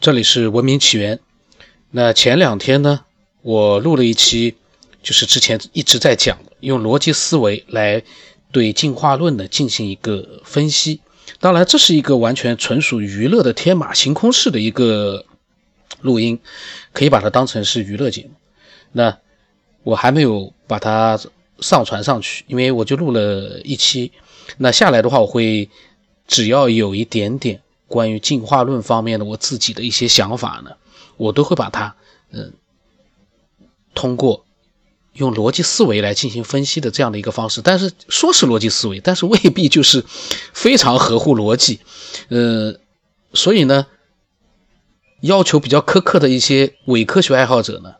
这里是文明起源。那前两天呢，我录了一期，就是之前一直在讲，用逻辑思维来对进化论呢进行一个分析。当然，这是一个完全纯属娱乐的天马行空式的一个录音，可以把它当成是娱乐节目。那我还没有把它上传上去，因为我就录了一期。那下来的话，我会只要有一点点关于进化论方面的我自己的一些想法呢。我都会把它，嗯，通过用逻辑思维来进行分析的这样的一个方式，但是说是逻辑思维，但是未必就是非常合乎逻辑，呃，所以呢，要求比较苛刻的一些伪科学爱好者呢，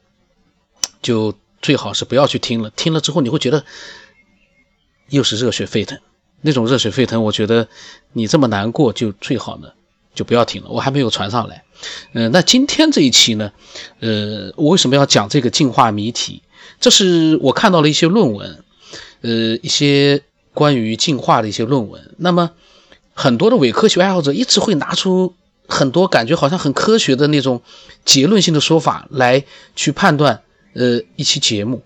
就最好是不要去听了，听了之后你会觉得又是热血沸腾，那种热血沸腾，我觉得你这么难过就最好呢。就不要听了，我还没有传上来。嗯，那今天这一期呢，呃，我为什么要讲这个进化谜题？这是我看到了一些论文，呃，一些关于进化的一些论文。那么，很多的伪科学爱好者一直会拿出很多感觉好像很科学的那种结论性的说法来去判断，呃，一期节目。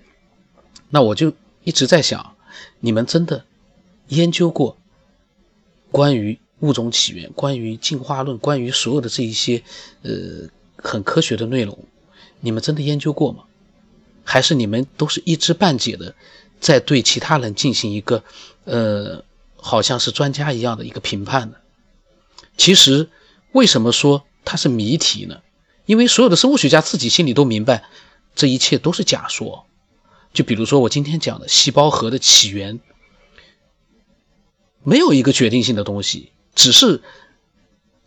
那我就一直在想，你们真的研究过关于？物种起源，关于进化论，关于所有的这一些，呃，很科学的内容，你们真的研究过吗？还是你们都是一知半解的，在对其他人进行一个，呃，好像是专家一样的一个评判呢？其实，为什么说它是谜题呢？因为所有的生物学家自己心里都明白，这一切都是假说。就比如说我今天讲的细胞核的起源，没有一个决定性的东西。只是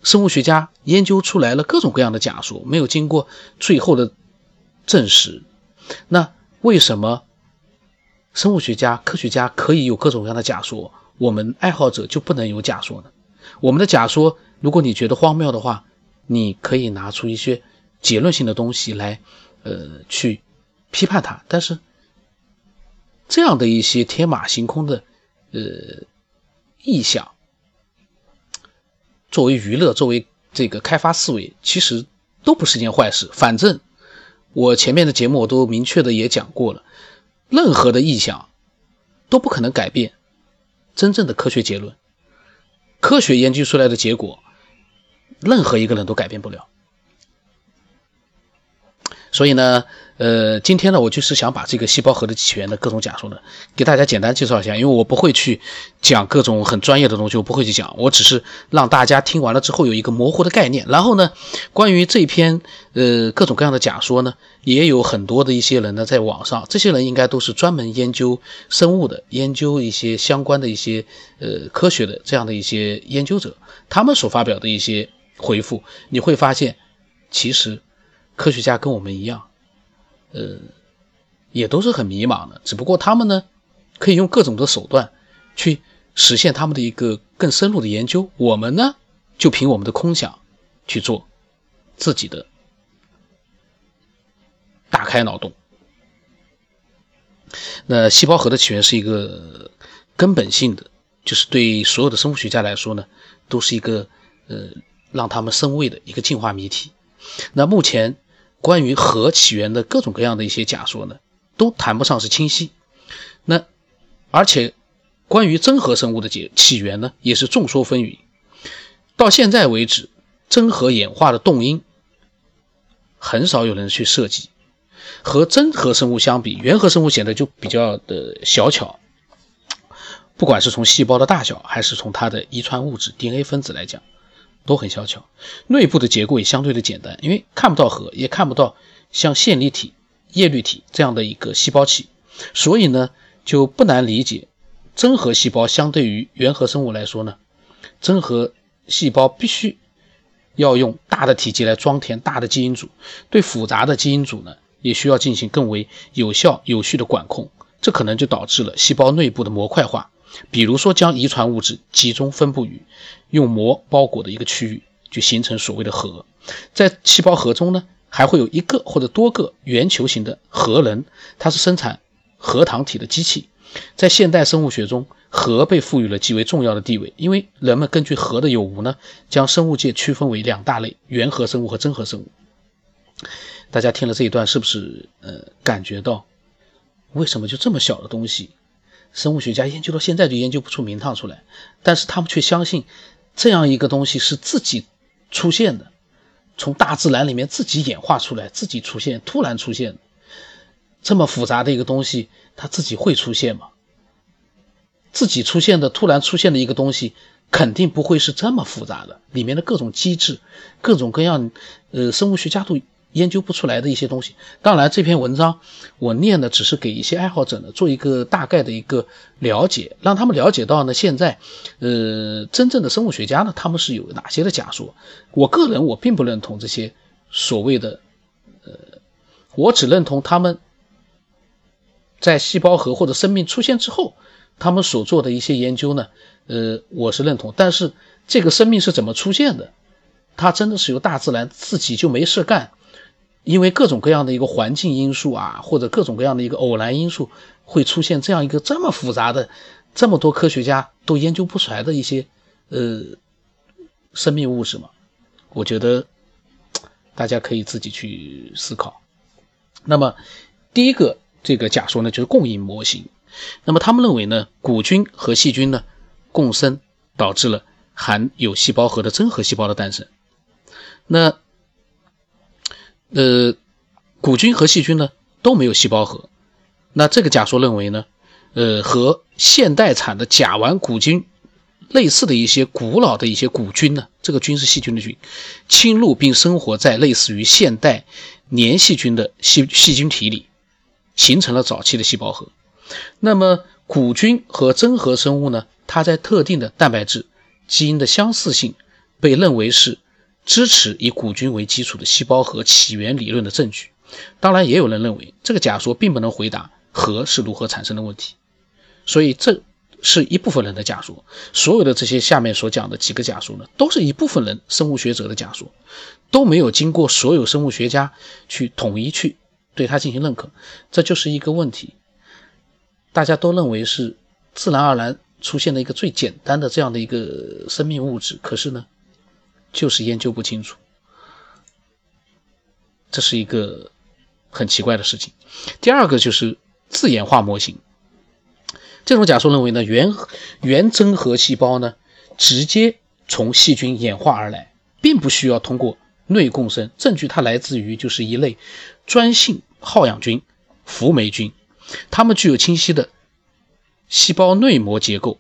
生物学家研究出来了各种各样的假说，没有经过最后的证实。那为什么生物学家、科学家可以有各种各样的假说，我们爱好者就不能有假说呢？我们的假说，如果你觉得荒谬的话，你可以拿出一些结论性的东西来，呃，去批判它。但是这样的一些天马行空的，呃，臆想。作为娱乐，作为这个开发思维，其实都不是件坏事。反正我前面的节目我都明确的也讲过了，任何的臆想都不可能改变真正的科学结论。科学研究出来的结果，任何一个人都改变不了。所以呢。呃，今天呢，我就是想把这个细胞核的起源的各种假说呢，给大家简单介绍一下，因为我不会去讲各种很专业的东西，我不会去讲，我只是让大家听完了之后有一个模糊的概念。然后呢，关于这篇呃各种各样的假说呢，也有很多的一些人呢在网上，这些人应该都是专门研究生物的，研究一些相关的一些呃科学的这样的一些研究者，他们所发表的一些回复，你会发现，其实科学家跟我们一样。呃，也都是很迷茫的，只不过他们呢，可以用各种的手段去实现他们的一个更深入的研究。我们呢，就凭我们的空想去做自己的，大开脑洞。那细胞核的起源是一个根本性的，就是对所有的生物学家来说呢，都是一个呃让他们生畏的一个进化谜题。那目前。关于核起源的各种各样的一些假说呢，都谈不上是清晰。那而且关于真核生物的起起源呢，也是众说纷纭。到现在为止，真核演化的动因很少有人去设计。和真核生物相比，原核生物显得就比较的小巧。不管是从细胞的大小，还是从它的遗传物质 DNA 分子来讲。都很小巧，内部的结构也相对的简单，因为看不到核，也看不到像线粒体、叶绿体这样的一个细胞器，所以呢就不难理解，真核细胞相对于原核生物来说呢，真核细胞必须要用大的体积来装填大的基因组，对复杂的基因组呢也需要进行更为有效有序的管控，这可能就导致了细胞内部的模块化。比如说，将遗传物质集中分布于用膜包裹的一个区域，就形成所谓的核。在细胞核中呢，还会有一个或者多个圆球形的核仁，它是生产核糖体的机器。在现代生物学中，核被赋予了极为重要的地位，因为人们根据核的有无呢，将生物界区分为两大类：原核生物和真核生物。大家听了这一段，是不是呃感觉到，为什么就这么小的东西，生物学家研究到现在就研究不出名堂出来？但是他们却相信，这样一个东西是自己出现的，从大自然里面自己演化出来，自己出现，突然出现，这么复杂的一个东西，它自己会出现吗？自己出现的突然出现的一个东西，肯定不会是这么复杂的，里面的各种机制，各种各样，呃，生物学家都。研究不出来的一些东西，当然这篇文章我念的只是给一些爱好者呢做一个大概的一个了解，让他们了解到呢现在，呃，真正的生物学家呢他们是有哪些的假说。我个人我并不认同这些所谓的，呃，我只认同他们在细胞核或者生命出现之后，他们所做的一些研究呢，呃，我是认同。但是这个生命是怎么出现的？它真的是由大自然自己就没事干？因为各种各样的一个环境因素啊，或者各种各样的一个偶然因素，会出现这样一个这么复杂的、这么多科学家都研究不出来的一些呃生命物质嘛？我觉得大家可以自己去思考。那么第一个这个假说呢，就是共应模型。那么他们认为呢，古菌和细菌呢共生，导致了含有细胞核的真核细胞的诞生。那呃，古菌和细菌呢都没有细胞核，那这个假说认为呢，呃，和现代产的甲烷古菌类似的一些古老的一些古菌呢，这个菌是细菌的菌，侵入并生活在类似于现代黏细菌的细细菌体里，形成了早期的细胞核。那么古菌和真核生物呢，它在特定的蛋白质基因的相似性被认为是。支持以古菌为基础的细胞核起源理论的证据，当然也有人认为这个假说并不能回答核是如何产生的问题，所以这是一部分人的假说。所有的这些下面所讲的几个假说呢，都是一部分人生物学者的假说，都没有经过所有生物学家去统一去对它进行认可，这就是一个问题。大家都认为是自然而然出现的一个最简单的这样的一个生命物质，可是呢？就是研究不清楚，这是一个很奇怪的事情。第二个就是自演化模型，这种假说认为呢，原原真核细胞呢直接从细菌演化而来，并不需要通过内共生。证据它来自于就是一类专性好氧菌——福霉菌，它们具有清晰的细胞内膜结构，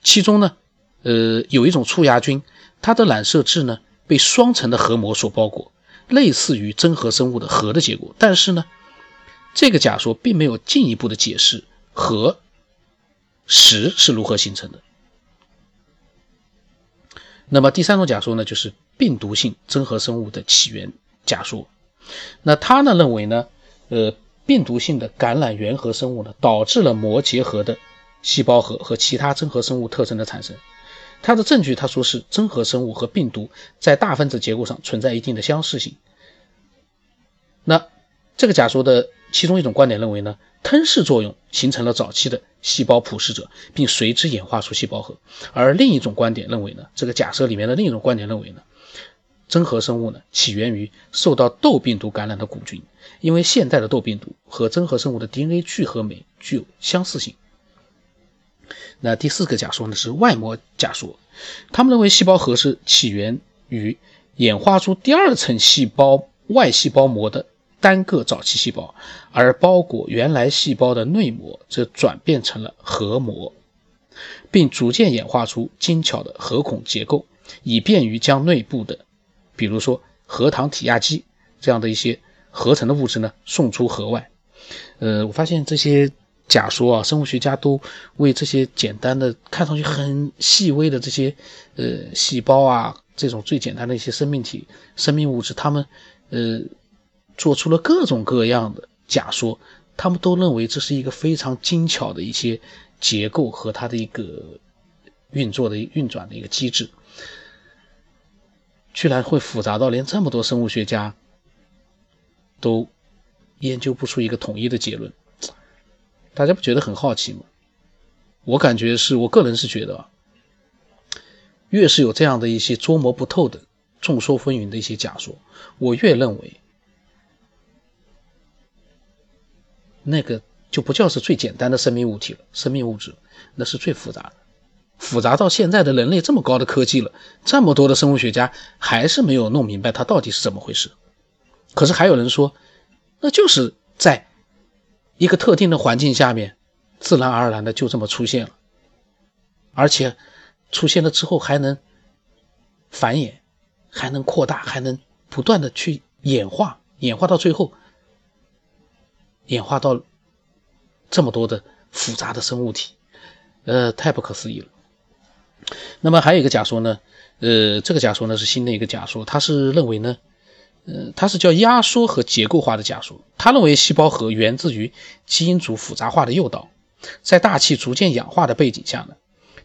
其中呢，呃，有一种促芽菌。它的染色质呢被双层的核膜所包裹，类似于真核生物的核的结果。但是呢，这个假说并没有进一步的解释核石是如何形成的。那么第三种假说呢，就是病毒性真核生物的起源假说。那他呢认为呢，呃，病毒性的感染原核生物呢，导致了膜结合的细胞核和其他真核生物特征的产生。他的证据，他说是真核生物和病毒在大分子结构上存在一定的相似性。那这个假说的其中一种观点认为呢，吞噬作用形成了早期的细胞捕食者，并随之演化出细胞核。而另一种观点认为呢，这个假设里面的另一种观点认为呢，真核生物呢起源于受到痘病毒感染的古菌，因为现代的痘病毒和真核生物的 DNA 聚合酶具有相似性。那第四个假说呢是外膜假说，他们认为细胞核是起源于演化出第二层细胞外细胞膜的单个早期细胞，而包裹原来细胞的内膜则转变成了核膜，并逐渐演化出精巧的核孔结构，以便于将内部的，比如说核糖体亚基这样的一些合成的物质呢送出核外。呃，我发现这些。假说啊，生物学家都为这些简单的、看上去很细微的这些呃细胞啊，这种最简单的一些生命体、生命物质，他们呃做出了各种各样的假说。他们都认为这是一个非常精巧的一些结构和它的一个运作的运转的一个机制，居然会复杂到连这么多生物学家都研究不出一个统一的结论。大家不觉得很好奇吗？我感觉是我个人是觉得啊，越是有这样的一些捉摸不透的、众说纷纭的一些假说，我越认为那个就不叫是最简单的生命物体了，生命物质那是最复杂的，复杂到现在的人类这么高的科技了，这么多的生物学家还是没有弄明白它到底是怎么回事。可是还有人说，那就是在一个特定的环境下面。自然而然的就这么出现了，而且出现了之后还能繁衍，还能扩大，还能不断的去演化，演化到最后，演化到这么多的复杂的生物体，呃，太不可思议了。那么还有一个假说呢，呃，这个假说呢是新的一个假说，他是认为呢，呃，它是叫压缩和结构化的假说，他认为细胞核源自于基因组复杂化的诱导。在大气逐渐氧化的背景下呢，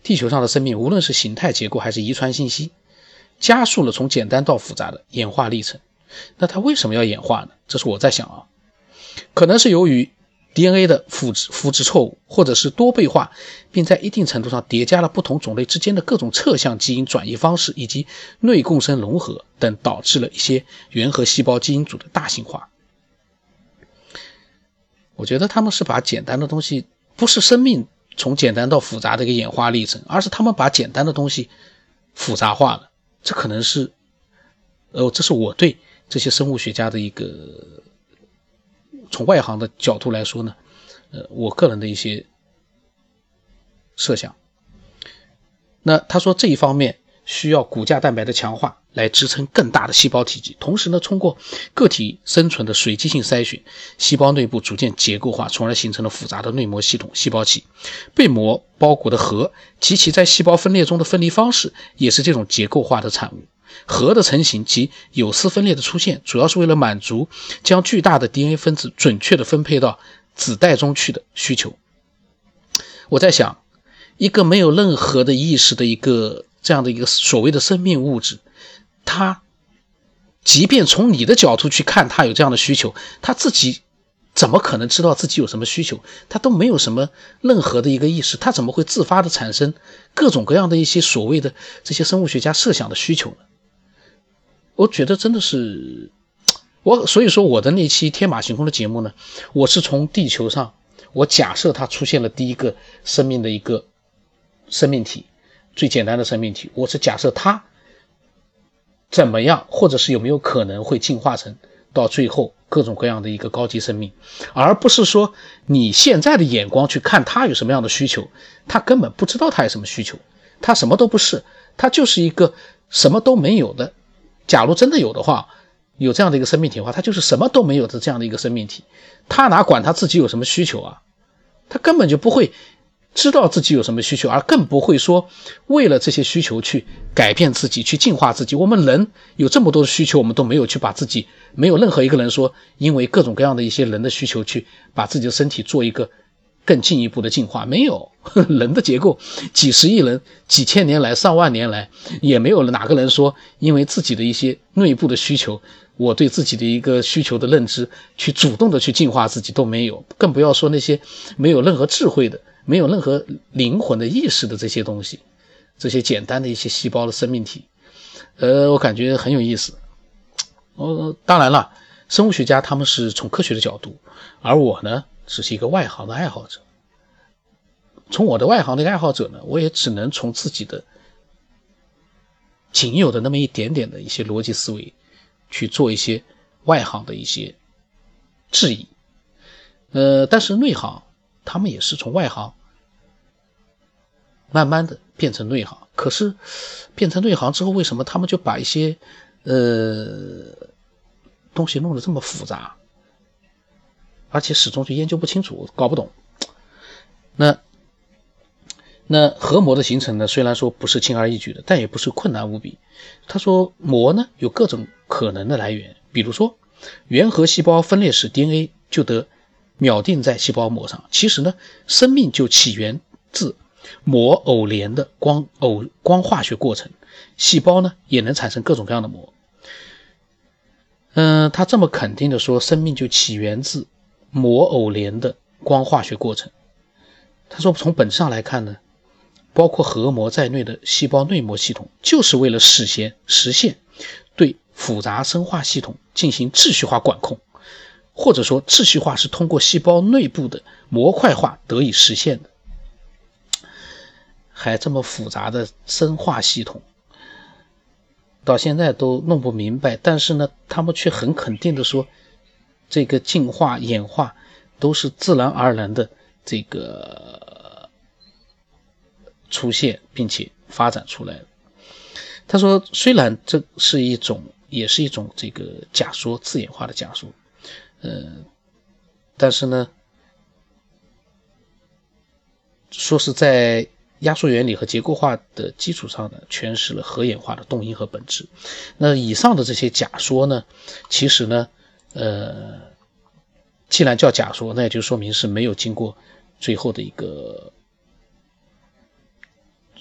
地球上的生命无论是形态结构还是遗传信息，加速了从简单到复杂的演化历程。那它为什么要演化呢？这是我在想啊，可能是由于 DNA 的复制复制错误，或者是多倍化，并在一定程度上叠加了不同种类之间的各种侧向基因转移方式，以及内共生融合等，导致了一些原核细胞基因组的大型化。我觉得他们是把简单的东西。不是生命从简单到复杂的一个演化历程，而是他们把简单的东西复杂化了。这可能是，呃，这是我对这些生物学家的一个从外行的角度来说呢，呃，我个人的一些设想。那他说这一方面需要骨架蛋白的强化。来支撑更大的细胞体积，同时呢，通过个体生存的随机性筛选，细胞内部逐渐结构化，从而形成了复杂的内膜系统——细胞器。被膜包裹的核及其在细胞分裂中的分离方式，也是这种结构化的产物。核的成型及有丝分裂的出现，主要是为了满足将巨大的 DNA 分子准确地分配到子代中去的需求。我在想，一个没有任何的意识的一个这样的一个所谓的生命物质。它，即便从你的角度去看，它有这样的需求，它自己怎么可能知道自己有什么需求？它都没有什么任何的一个意识，它怎么会自发的产生各种各样的一些所谓的这些生物学家设想的需求呢？我觉得真的是，我所以说我的那期天马行空的节目呢，我是从地球上，我假设它出现了第一个生命的一个生命体，最简单的生命体，我是假设它。怎么样，或者是有没有可能会进化成到最后各种各样的一个高级生命，而不是说你现在的眼光去看它有什么样的需求，他根本不知道它有什么需求，它什么都不是，它就是一个什么都没有的。假如真的有的话，有这样的一个生命体的话，它就是什么都没有的这样的一个生命体，他哪管他自己有什么需求啊？他根本就不会。知道自己有什么需求，而更不会说为了这些需求去改变自己、去进化自己。我们人有这么多的需求，我们都没有去把自己，没有任何一个人说因为各种各样的一些人的需求去把自己的身体做一个更进一步的进化。没有 人的结构，几十亿人、几千年来、上万年来，也没有哪个人说因为自己的一些内部的需求，我对自己的一个需求的认知去主动的去进化自己都没有，更不要说那些没有任何智慧的。没有任何灵魂的意识的这些东西，这些简单的一些细胞的生命体，呃，我感觉很有意思。呃，当然了，生物学家他们是从科学的角度，而我呢，只是一个外行的爱好者。从我的外行的一个爱好者呢，我也只能从自己的仅有的那么一点点的一些逻辑思维去做一些外行的一些质疑。呃，但是内行。他们也是从外行慢慢的变成内行，可是变成内行之后，为什么他们就把一些呃东西弄得这么复杂，而且始终就研究不清楚，搞不懂。那那核膜的形成呢，虽然说不是轻而易举的，但也不是困难无比。他说膜呢有各种可能的来源，比如说原核细胞分裂时 DNA 就得。秒定在细胞膜上，其实呢，生命就起源自膜偶联的光偶光化学过程，细胞呢也能产生各种各样的膜。嗯，他这么肯定的说，生命就起源自膜偶联的光化学过程，他说从本质上来看呢，包括核膜在内的细胞内膜系统，就是为了实现实现对复杂生化系统进行秩序化管控，或者说秩序化是通过细胞内部的模块化得以实现的。还这么复杂的生化系统，到现在都弄不明白。但是呢，他们却很肯定的说，这个进化演化都是自然而然的这个出现，并且发展出来的。他说，虽然这是一种，也是一种这个假说，自演化的假说，嗯，但是呢，说是在。压缩原理和结构化的基础上呢，诠释了核演化的动因和本质。那以上的这些假说呢，其实呢，呃，既然叫假说，那也就说明是没有经过最后的一个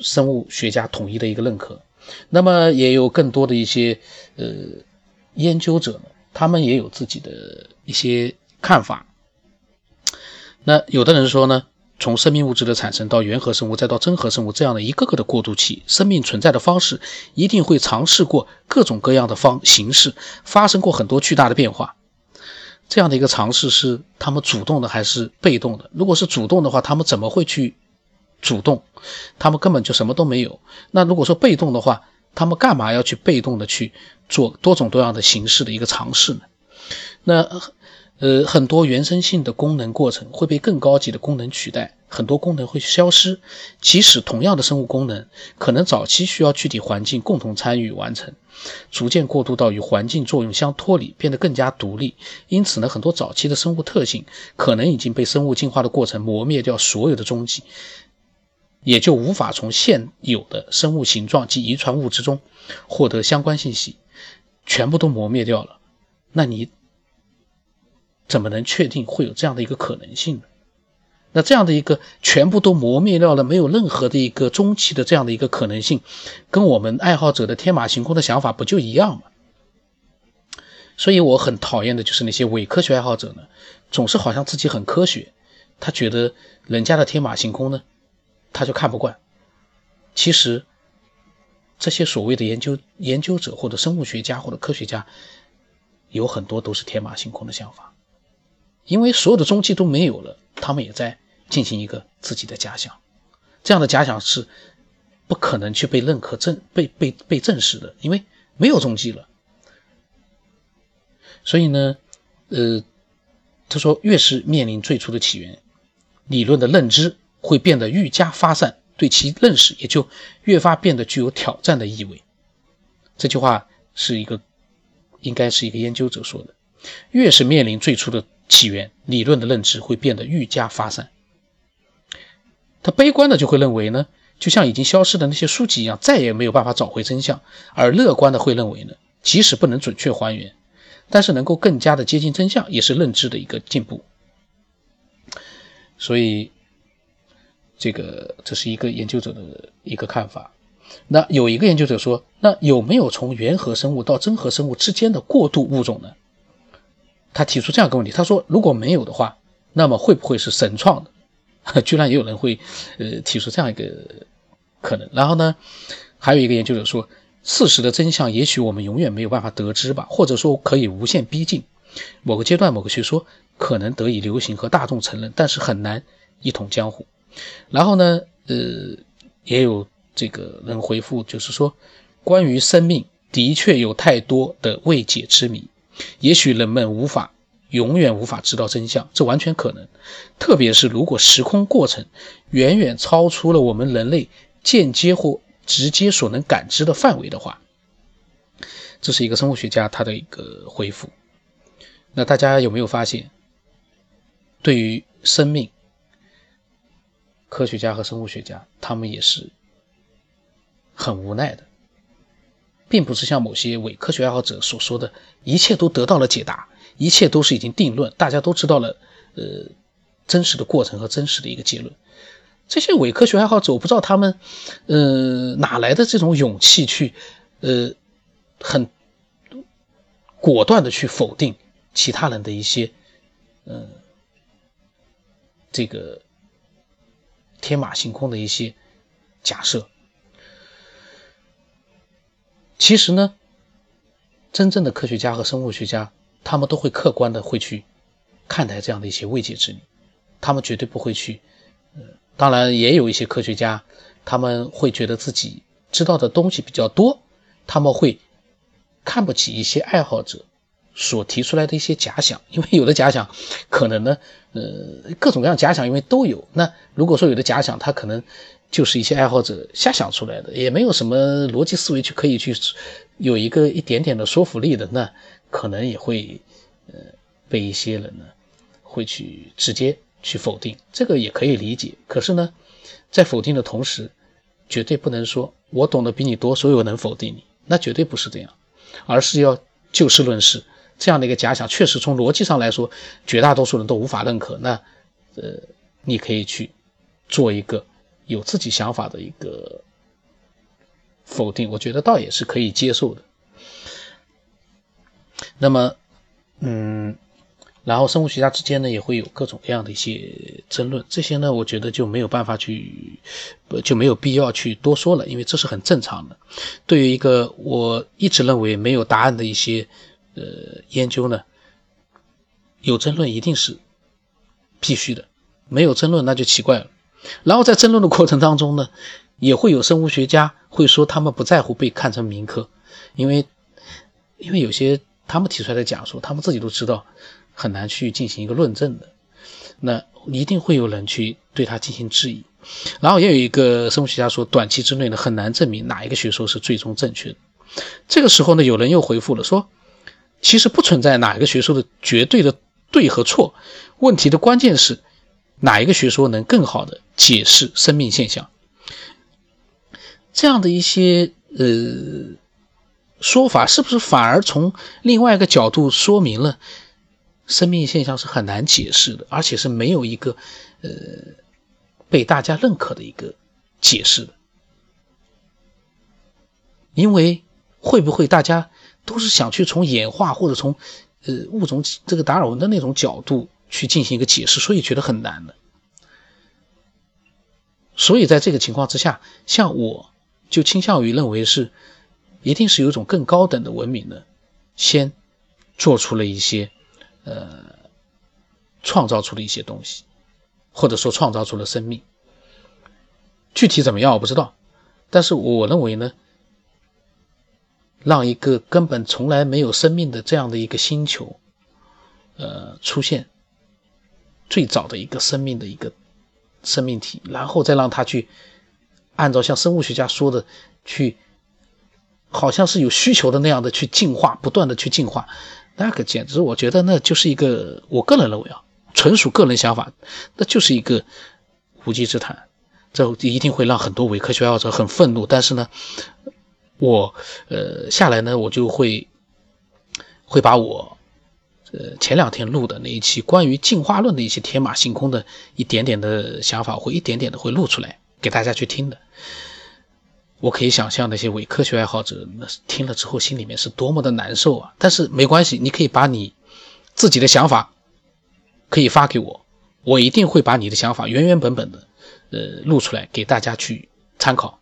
生物学家统一的一个认可。那么也有更多的一些呃研究者呢，他们也有自己的一些看法。那有的人说呢。从生命物质的产生到原核生物，再到真核生物这样的一个个的过渡期，生命存在的方式一定会尝试过各种各样的方形式，发生过很多巨大的变化。这样的一个尝试是他们主动的还是被动的？如果是主动的话，他们怎么会去主动？他们根本就什么都没有。那如果说被动的话，他们干嘛要去被动的去做多种多样的形式的一个尝试呢？那？呃，很多原生性的功能过程会被更高级的功能取代，很多功能会消失。即使同样的生物功能，可能早期需要具体环境共同参与完成，逐渐过渡到与环境作用相脱离，变得更加独立。因此呢，很多早期的生物特性可能已经被生物进化的过程磨灭掉所有的踪迹，也就无法从现有的生物形状及遗传物质中获得相关信息，全部都磨灭掉了。那你？怎么能确定会有这样的一个可能性呢？那这样的一个全部都磨灭掉了，没有任何的一个中期的这样的一个可能性，跟我们爱好者的天马行空的想法不就一样吗？所以我很讨厌的就是那些伪科学爱好者呢，总是好像自己很科学，他觉得人家的天马行空呢，他就看不惯。其实这些所谓的研究研究者或者生物学家或者科学家，有很多都是天马行空的想法。因为所有的踪迹都没有了，他们也在进行一个自己的假想，这样的假想是不可能去被认可、证被被被证实的，因为没有踪迹了。所以呢，呃，他说，越是面临最初的起源，理论的认知会变得愈加发散，对其认识也就越发变得具有挑战的意味。这句话是一个，应该是一个研究者说的，越是面临最初的。起源理论的认知会变得愈加发散。他悲观的就会认为呢，就像已经消失的那些书籍一样，再也没有办法找回真相；而乐观的会认为呢，即使不能准确还原，但是能够更加的接近真相，也是认知的一个进步。所以，这个这是一个研究者的一个看法。那有一个研究者说，那有没有从原核生物到真核生物之间的过渡物种呢？他提出这样一个问题，他说：“如果没有的话，那么会不会是神创的？” 居然也有人会，呃，提出这样一个可能。然后呢，还有一个研究者说：“事实的真相也许我们永远没有办法得知吧，或者说可以无限逼近。某个阶段某个学说可能得以流行和大众承认，但是很难一统江湖。”然后呢，呃，也有这个人回复，就是说，关于生命的确有太多的未解之谜。也许人们无法永远无法知道真相，这完全可能。特别是如果时空过程远远超出了我们人类间接或直接所能感知的范围的话，这是一个生物学家他的一个回复。那大家有没有发现，对于生命，科学家和生物学家他们也是很无奈的。并不是像某些伪科学爱好者所说的，一切都得到了解答，一切都是已经定论，大家都知道了，呃，真实的过程和真实的一个结论。这些伪科学爱好者，我不知道他们，呃，哪来的这种勇气去，呃，很果断的去否定其他人的一些，嗯，这个天马行空的一些假设。其实呢，真正的科学家和生物学家，他们都会客观的会去看待这样的一些未解之谜，他们绝对不会去。呃当然，也有一些科学家，他们会觉得自己知道的东西比较多，他们会看不起一些爱好者所提出来的一些假想，因为有的假想可能呢，呃，各种各样假想因为都有。那如果说有的假想，他可能就是一些爱好者瞎想出来的，也没有什么逻辑思维去可以去有一个一点点的说服力的，那可能也会呃被一些人呢会去直接。去否定这个也可以理解，可是呢，在否定的同时，绝对不能说我懂得比你多，所以我能否定你，那绝对不是这样，而是要就事论事。这样的一个假想，确实从逻辑上来说，绝大多数人都无法认可。那，呃，你可以去做一个有自己想法的一个否定，我觉得倒也是可以接受的。那么，嗯。然后生物学家之间呢也会有各种各样的一些争论，这些呢我觉得就没有办法去，就没有必要去多说了，因为这是很正常的。对于一个我一直认为没有答案的一些呃研究呢，有争论一定是必须的，没有争论那就奇怪了。然后在争论的过程当中呢，也会有生物学家会说他们不在乎被看成民科，因为因为有些他们提出来的假说，他们自己都知道。很难去进行一个论证的，那一定会有人去对他进行质疑。然后也有一个生物学家说，短期之内呢很难证明哪一个学说是最终正确的。这个时候呢，有人又回复了说，其实不存在哪一个学说的绝对的对和错，问题的关键是哪一个学说能更好的解释生命现象。这样的一些呃说法，是不是反而从另外一个角度说明了？生命现象是很难解释的，而且是没有一个，呃，被大家认可的一个解释的。因为会不会大家都是想去从演化或者从，呃，物种这个达尔文的那种角度去进行一个解释，所以觉得很难的。所以在这个情况之下，像我就倾向于认为是，一定是有一种更高等的文明呢，先做出了一些。呃，创造出了一些东西，或者说创造出了生命。具体怎么样我不知道，但是我认为呢，让一个根本从来没有生命的这样的一个星球，呃，出现最早的一个生命的一个生命体，然后再让它去按照像生物学家说的去，好像是有需求的那样的去进化，不断的去进化。那个简直，我觉得那就是一个，我个人认为啊，纯属个人想法，那就是一个无稽之谈，这一定会让很多伪科学爱好者很愤怒。但是呢，我呃下来呢，我就会会把我呃前两天录的那一期关于进化论的一些天马行空的一点点的想法，会一点点的会录出来给大家去听的。我可以想象那些伪科学爱好者，那听了之后心里面是多么的难受啊！但是没关系，你可以把你自己的想法可以发给我，我一定会把你的想法原原本本的呃录出来给大家去参考。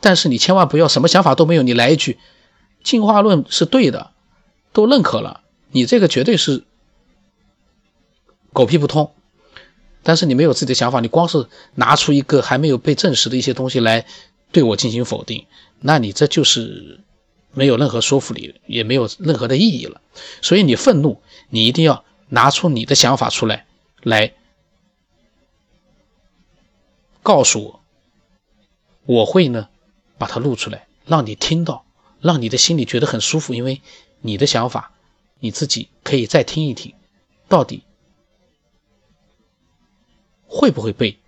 但是你千万不要什么想法都没有，你来一句进化论是对的，都认可了，你这个绝对是狗屁不通。但是你没有自己的想法，你光是拿出一个还没有被证实的一些东西来。对我进行否定，那你这就是没有任何说服力，也没有任何的意义了。所以你愤怒，你一定要拿出你的想法出来，来告诉我，我会呢把它录出来，让你听到，让你的心里觉得很舒服，因为你的想法，你自己可以再听一听，到底会不会被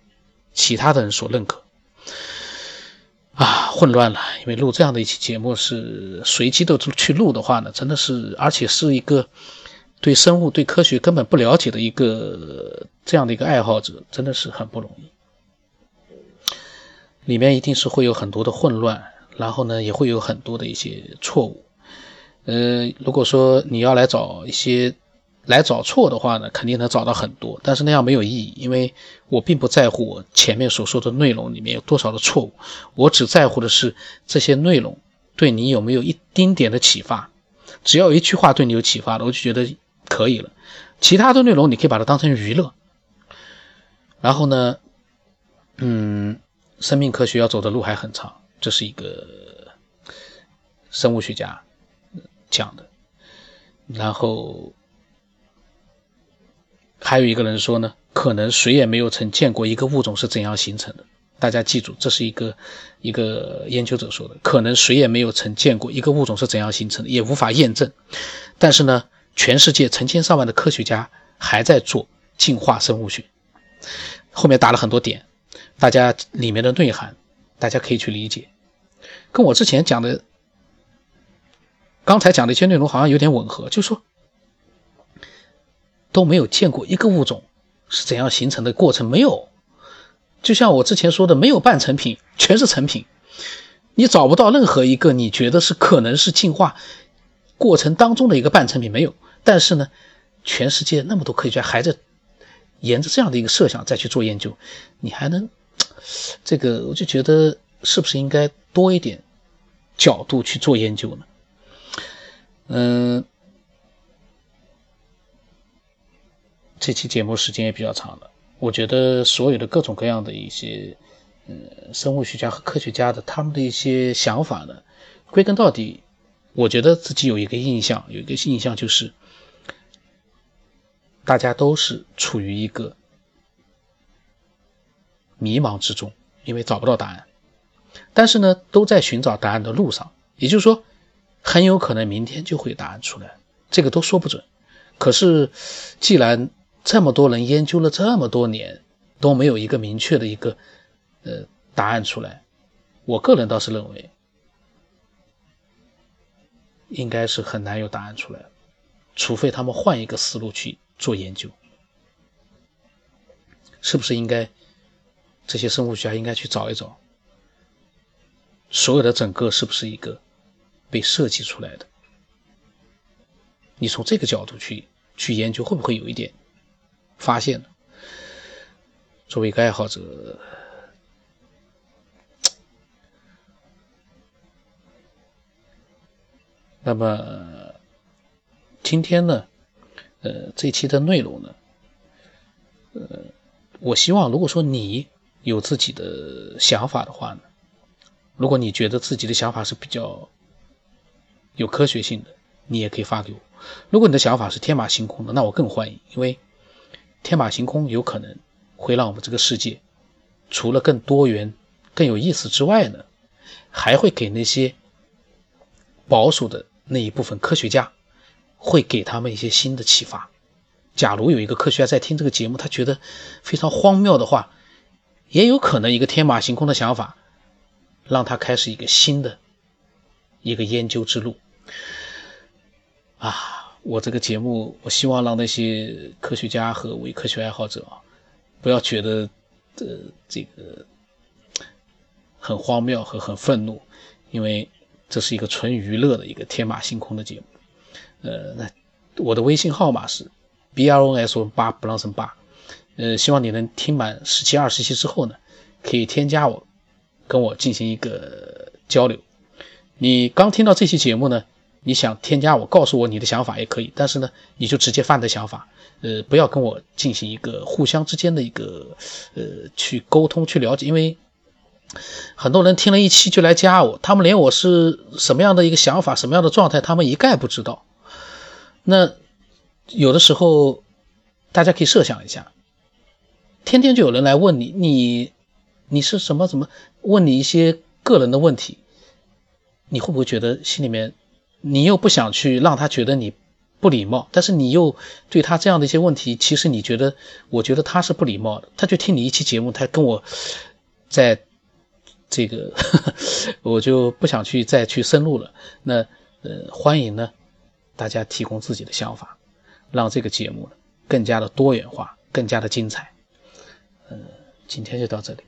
其他的人所认可。啊，混乱了，因为录这样的一期节目是随机的去录的话呢，真的是，而且是一个对生物、对科学根本不了解的一个这样的一个爱好者，真的是很不容易。里面一定是会有很多的混乱，然后呢，也会有很多的一些错误。呃，如果说你要来找一些来找错的话呢，肯定能找到很多，但是那样没有意义，因为我并不在乎我前面所说的内容里面有多少的错误，我只在乎的是这些内容对你有没有一丁点的启发。只要有一句话对你有启发的，我就觉得可以了。其他的内容你可以把它当成娱乐。然后呢，嗯，生命科学要走的路还很长，这是一个生物学家讲的。然后还有一个人说呢，可能谁也没有曾见过一个物种是怎样形成的。大家记住，这是一个一个研究者说的，可能谁也没有曾见过一个物种是怎样形成的，也无法验证。但是呢，全世界成千上万的科学家还在做进化生物学。后面打了很多点，大家里面的内涵，大家可以去理解，跟我之前讲的，刚才讲的一些内容好像有点吻合，就说都没有见过一个物种是怎样形成的过程，没有。就像我之前说的，没有半成品，全是成品。你找不到任何一个你觉得是可能是进化过程当中的一个半成品，没有。但是呢，全世界那么多科学家还在沿着这样的一个设想再去做研究，你还能这个，我就觉得是不是应该多一点角度去做研究呢？嗯，这期节目时间也比较长了。我觉得所有的各种各样的一些，嗯，生物学家和科学家的他们的一些想法呢，归根到底，我觉得自己有一个印象，有一个印象就是，大家都是处于一个迷茫之中，因为找不到答案，但是呢，都在寻找答案的路上。也就是说，很有可能明天就会有答案出来，这个都说不准。可是，既然这么多人研究了这么多年，都没有一个明确的一个呃答案出来。我个人倒是认为，应该是很难有答案出来，除非他们换一个思路去做研究。是不是应该这些生物学家应该去找一找，所有的整个是不是一个被设计出来的？你从这个角度去去研究，会不会有一点？发现了，作为一个爱好者，那么今天呢，呃，这期的内容呢，呃，我希望如果说你有自己的想法的话呢，如果你觉得自己的想法是比较有科学性的，你也可以发给我。如果你的想法是天马行空的，那我更欢迎，因为。天马行空有可能会让我们这个世界除了更多元、更有意思之外呢，还会给那些保守的那一部分科学家，会给他们一些新的启发。假如有一个科学家在听这个节目，他觉得非常荒谬的话，也有可能一个天马行空的想法，让他开始一个新的一个研究之路啊。我这个节目，我希望让那些科学家和伪科学爱好者啊，不要觉得这这个很荒谬和很愤怒，因为这是一个纯娱乐的一个天马行空的节目。呃，那我的微信号码是 b r o n s 八不让生八，呃，希望你能听满十七二十期之后呢，可以添加我，跟我进行一个交流。你刚听到这期节目呢？你想添加我，告诉我你的想法也可以，但是呢，你就直接发你的想法，呃，不要跟我进行一个互相之间的一个呃去沟通去了解，因为很多人听了一期就来加我，他们连我是什么样的一个想法、什么样的状态，他们一概不知道。那有的时候大家可以设想一下，天天就有人来问你，你你是什么怎么问你一些个人的问题，你会不会觉得心里面？你又不想去让他觉得你不礼貌，但是你又对他这样的一些问题，其实你觉得，我觉得他是不礼貌的。他就听你一期节目，他跟我在这个，我就不想去再去深入了。那呃，欢迎呢，大家提供自己的想法，让这个节目更加的多元化，更加的精彩。嗯，今天就到这里。